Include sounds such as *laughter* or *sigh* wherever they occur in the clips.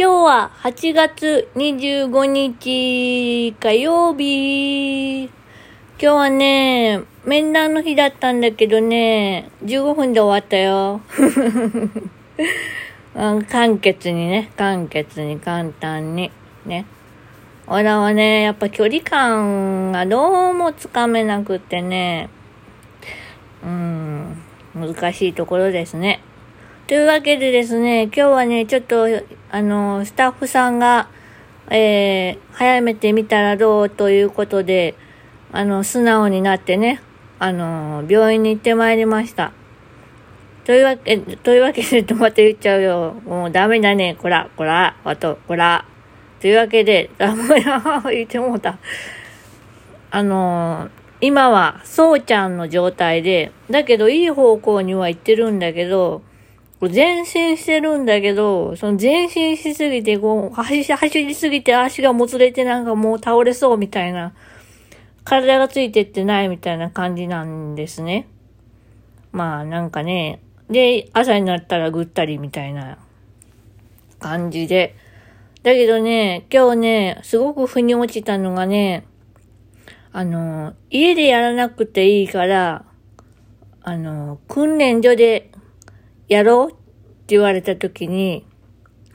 今日は8月25日火曜日。今日はね、面談の日だったんだけどね、15分で終わったよ。*laughs* 簡潔にね、簡潔に簡単に。ね。俺はね、やっぱ距離感がどうもつかめなくってね、うん、難しいところですね。というわけでですね、今日はね、ちょっと、あの、スタッフさんが、えー、早めてみたらどうということで、あの、素直になってね、あの、病院に行ってまいりました。というわけ、というわけで、とまた言っちゃうよ。もうダメだね、こら、こら、あと、こら。というわけで、ダメだ、言ってもうた。あの、今は、そうちゃんの状態で、だけどいい方向には行ってるんだけど、前進してるんだけど、その前進しすぎて、こう、走り、走りすぎて足がもつれてなんかもう倒れそうみたいな、体がついてってないみたいな感じなんですね。まあなんかね、で、朝になったらぐったりみたいな感じで。だけどね、今日ね、すごく腑に落ちたのがね、あの、家でやらなくていいから、あの、訓練所でやろうって言われた時に、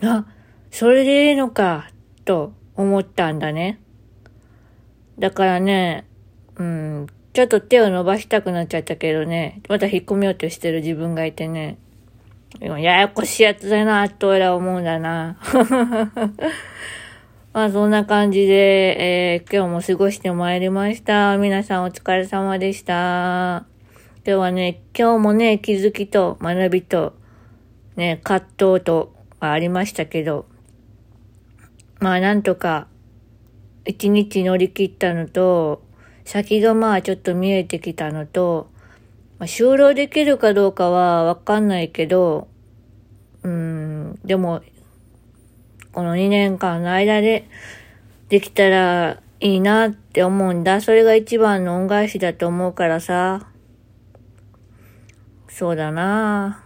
あ、それでいいのか、と思ったんだね。だからね、うん、ちょっと手を伸ばしたくなっちゃったけどね、また引っ込めようとしてる自分がいてね、ややこしいやつだな、と俺は思うんだな。*laughs* まあそんな感じで、えー、今日も過ごしてまいりました。皆さんお疲れ様でした。今日はね、今日もね、気づきと学びと、ね、葛藤とありましたけど、まあなんとか、一日乗り切ったのと、先がまあちょっと見えてきたのと、まあ、就労できるかどうかはわかんないけど、うん、でも、この2年間の間でできたらいいなって思うんだ。それが一番の恩返しだと思うからさ。そうだな。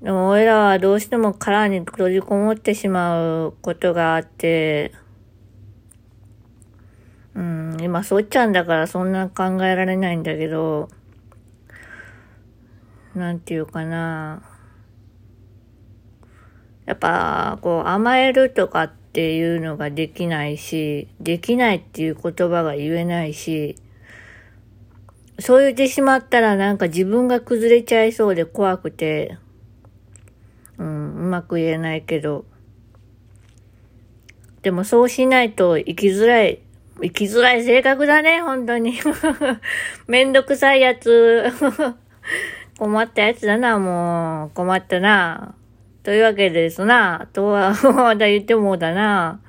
でも、俺らはどうしても殻に閉じこもってしまうことがあって、うん、今、そっちゃんだからそんな考えられないんだけど、なんていうかな。やっぱ、こう、甘えるとかっていうのができないし、できないっていう言葉が言えないし、そう言ってしまったらなんか自分が崩れちゃいそうで怖くて、うん、うまく言えないけど。でもそうしないと生きづらい、生きづらい性格だね、本当に。*laughs* めんどくさいやつ。*laughs* 困ったやつだな、もう。困ったな。というわけですな。とは、*laughs* まだ言ってもだな。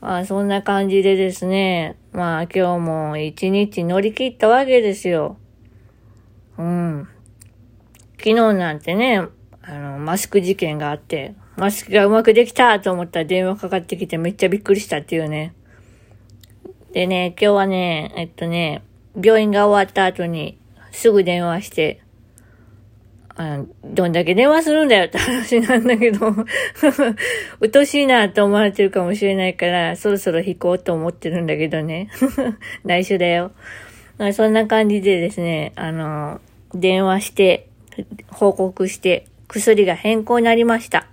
まあ、そんな感じでですね。まあ、今日も一日乗り切ったわけですよ。うん。昨日なんてね、あの、マスク事件があって、マスクがうまくできたと思ったら電話かかってきてめっちゃびっくりしたっていうね。でね、今日はね、えっとね、病院が終わった後にすぐ電話して、あどんだけ電話するんだよって話なんだけど *laughs* うとしいなと思われてるかもしれないから、そろそろ引こうと思ってるんだけどね。*laughs* 内緒だよ。そんな感じでですね、あの、電話して、報告して、薬が変更になりました。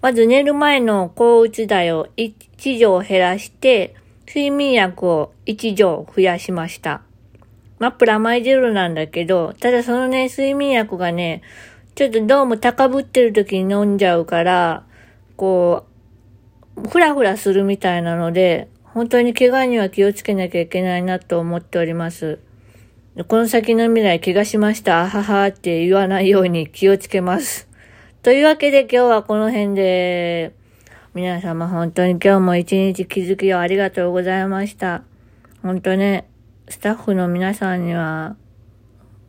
まず寝る前の抗うつ剤を1錠減らして、睡眠薬を1錠増やしました。まあ、プラマイゼロなんだけど、ただそのね、睡眠薬がね、ちょっとどうも高ぶってる時に飲んじゃうから、こう、ふらふらするみたいなので、本当に怪我には気をつけなきゃいけないなと思っております。この先の未来怪我しました、あははって言わないように気をつけます。というわけで今日はこの辺で、皆様本当に今日も一日気づきをありがとうございました。本当ね、スタッフの皆さんには、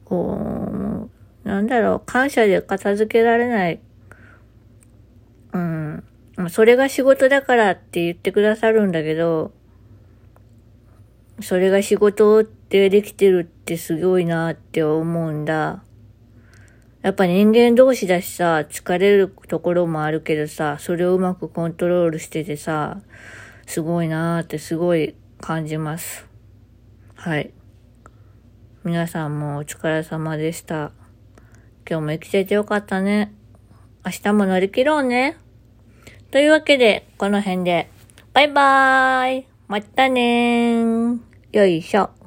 こう、なんだろう、感謝で片付けられない。うん。それが仕事だからって言ってくださるんだけど、それが仕事ってできてるってすごいなって思うんだ。やっぱ人間同士だしさ、疲れるところもあるけどさ、それをうまくコントロールしててさ、すごいなーってすごい感じます。はい。皆さんもお疲れ様でした。今日も生きててよかったね。明日も乗り切ろうね。というわけで、この辺で、バイバーイまたねー。よいしょ。